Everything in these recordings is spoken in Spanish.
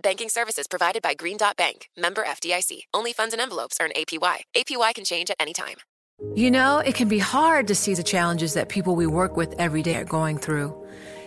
Banking services provided by Green Dot Bank, member FDIC. Only funds and envelopes earn APY. APY can change at any time. You know, it can be hard to see the challenges that people we work with every day are going through.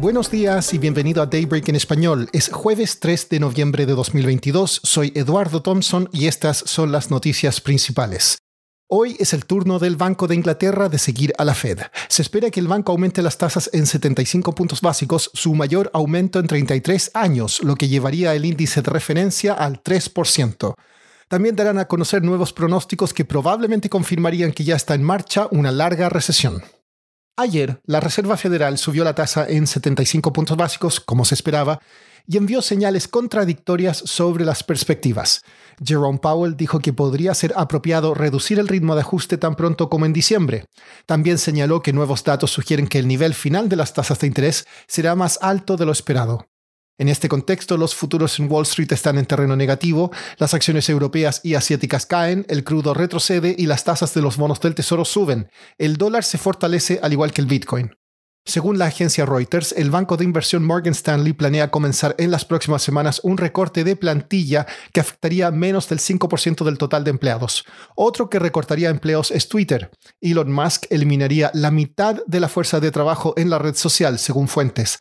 Buenos días y bienvenido a Daybreak en español. Es jueves 3 de noviembre de 2022. Soy Eduardo Thompson y estas son las noticias principales. Hoy es el turno del Banco de Inglaterra de seguir a la Fed. Se espera que el banco aumente las tasas en 75 puntos básicos, su mayor aumento en 33 años, lo que llevaría el índice de referencia al 3%. También darán a conocer nuevos pronósticos que probablemente confirmarían que ya está en marcha una larga recesión. Ayer, la Reserva Federal subió la tasa en 75 puntos básicos, como se esperaba, y envió señales contradictorias sobre las perspectivas. Jerome Powell dijo que podría ser apropiado reducir el ritmo de ajuste tan pronto como en diciembre. También señaló que nuevos datos sugieren que el nivel final de las tasas de interés será más alto de lo esperado. En este contexto, los futuros en Wall Street están en terreno negativo, las acciones europeas y asiáticas caen, el crudo retrocede y las tasas de los bonos del tesoro suben. El dólar se fortalece al igual que el Bitcoin. Según la agencia Reuters, el banco de inversión Morgan Stanley planea comenzar en las próximas semanas un recorte de plantilla que afectaría menos del 5% del total de empleados. Otro que recortaría empleos es Twitter. Elon Musk eliminaría la mitad de la fuerza de trabajo en la red social, según fuentes.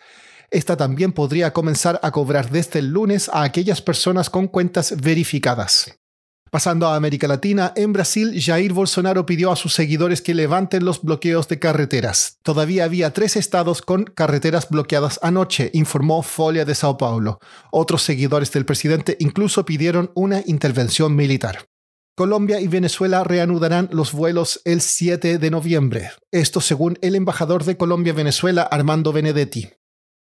Esta también podría comenzar a cobrar desde el lunes a aquellas personas con cuentas verificadas. Pasando a América Latina, en Brasil, Jair Bolsonaro pidió a sus seguidores que levanten los bloqueos de carreteras. Todavía había tres estados con carreteras bloqueadas anoche, informó Folia de Sao Paulo. Otros seguidores del presidente incluso pidieron una intervención militar. Colombia y Venezuela reanudarán los vuelos el 7 de noviembre. Esto según el embajador de Colombia-Venezuela, Armando Benedetti.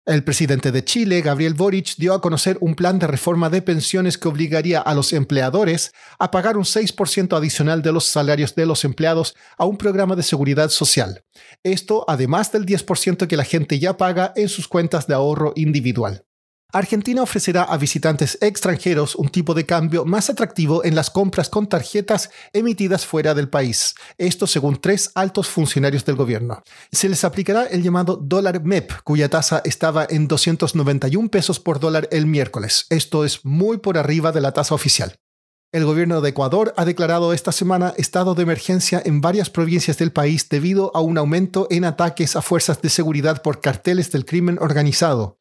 El presidente de Chile, Gabriel Boric, dio a conocer un plan de reforma de pensiones que obligaría a los empleadores a pagar un 6% adicional de los salarios de los empleados a un programa de seguridad social. Esto además del 10% que la gente ya paga en sus cuentas de ahorro individual. Argentina ofrecerá a visitantes extranjeros un tipo de cambio más atractivo en las compras con tarjetas emitidas fuera del país. Esto según tres altos funcionarios del gobierno. Se les aplicará el llamado dólar MEP, cuya tasa estaba en 291 pesos por dólar el miércoles. Esto es muy por arriba de la tasa oficial. El gobierno de Ecuador ha declarado esta semana estado de emergencia en varias provincias del país debido a un aumento en ataques a fuerzas de seguridad por carteles del crimen organizado.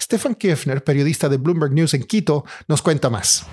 Stefan Kiefner, periodista de Bloomberg News en Quito, nos cuenta más.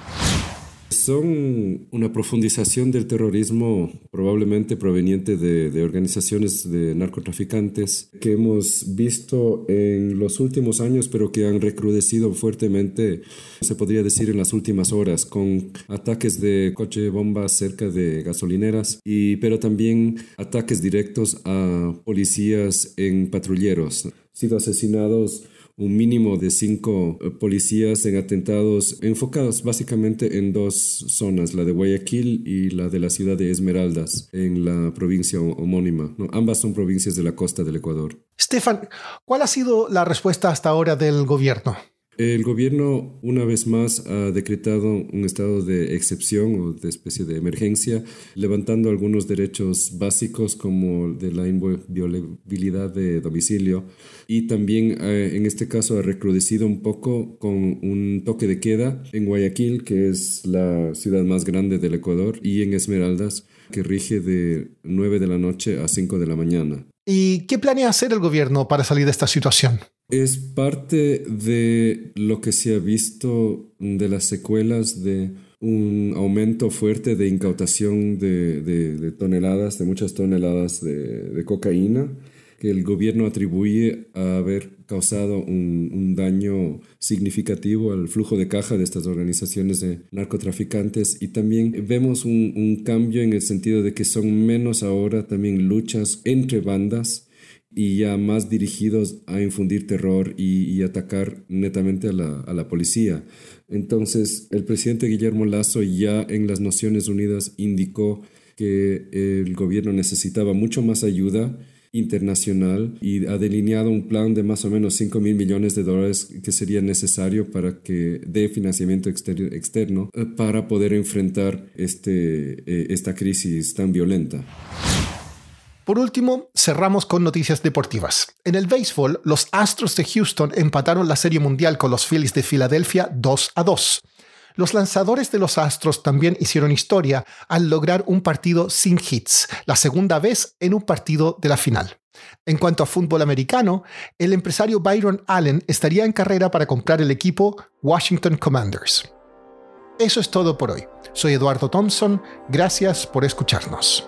Son una profundización del terrorismo probablemente proveniente de, organizaciones de narcotraficantes que hemos visto en los últimos años, pero que han recrudecido fuertemente, se podría decir, en las últimas horas, con ataques de coche bombas cerca de gasolineras, y, pero también ataques directos a policías en patrulleros. sido asesinados un mínimo de cinco eh, policías en atentados enfocados básicamente en dos zonas, la de Guayaquil y la de la ciudad de Esmeraldas, en la provincia homónima. Ambas son provincias de la costa del Ecuador. Stefan, ¿cuál ha sido la respuesta hasta ahora del gobierno? El gobierno, una vez más, ha decretado un estado de excepción o de especie de emergencia, levantando algunos derechos básicos como de la inviolabilidad de domicilio y también, eh, en este caso, ha recrudecido un poco con un toque de queda en Guayaquil, que es la ciudad más grande del Ecuador, y en Esmeraldas, que rige de 9 de la noche a 5 de la mañana. ¿Y qué planea hacer el gobierno para salir de esta situación? Es parte de lo que se ha visto de las secuelas de un aumento fuerte de incautación de, toneladas, de muchas toneladas de, cocaína, que el gobierno atribuye a haber causado un, daño significativo al flujo de caja de estas organizaciones de narcotraficantes. Y también vemos un, un cambio en el sentido de que son menos ahora también luchas entre bandas y ya más dirigidos a infundir terror y, atacar netamente a la, a la, policía. Entonces, el presidente Guillermo Lazo ya en las Naciones Unidas indicó que el gobierno necesitaba mucho más ayuda internacional y ha delineado un plan de más o menos 5 mil millones de dólares que sería necesario para que dé financiamiento externo eh, para poder enfrentar este, eh, esta crisis tan violenta. Por último, cerramos con noticias deportivas. En el béisbol, los Astros de Houston empataron la Serie Mundial con los Phillies de Filadelfia 2 a 2. Los lanzadores de los Astros también hicieron historia al lograr un partido sin hits, la segunda vez en un partido de la final. En cuanto a fútbol americano, el empresario Byron Allen estaría en carrera para comprar el equipo Washington Commanders. Eso es todo por hoy. Soy Eduardo Thompson, gracias por escucharnos.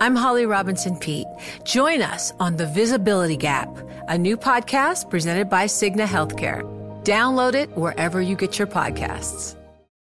I'm Holly Robinson Pete. Join us on The Visibility Gap, a new podcast presented by Cigna Healthcare. Download it wherever you get your podcasts.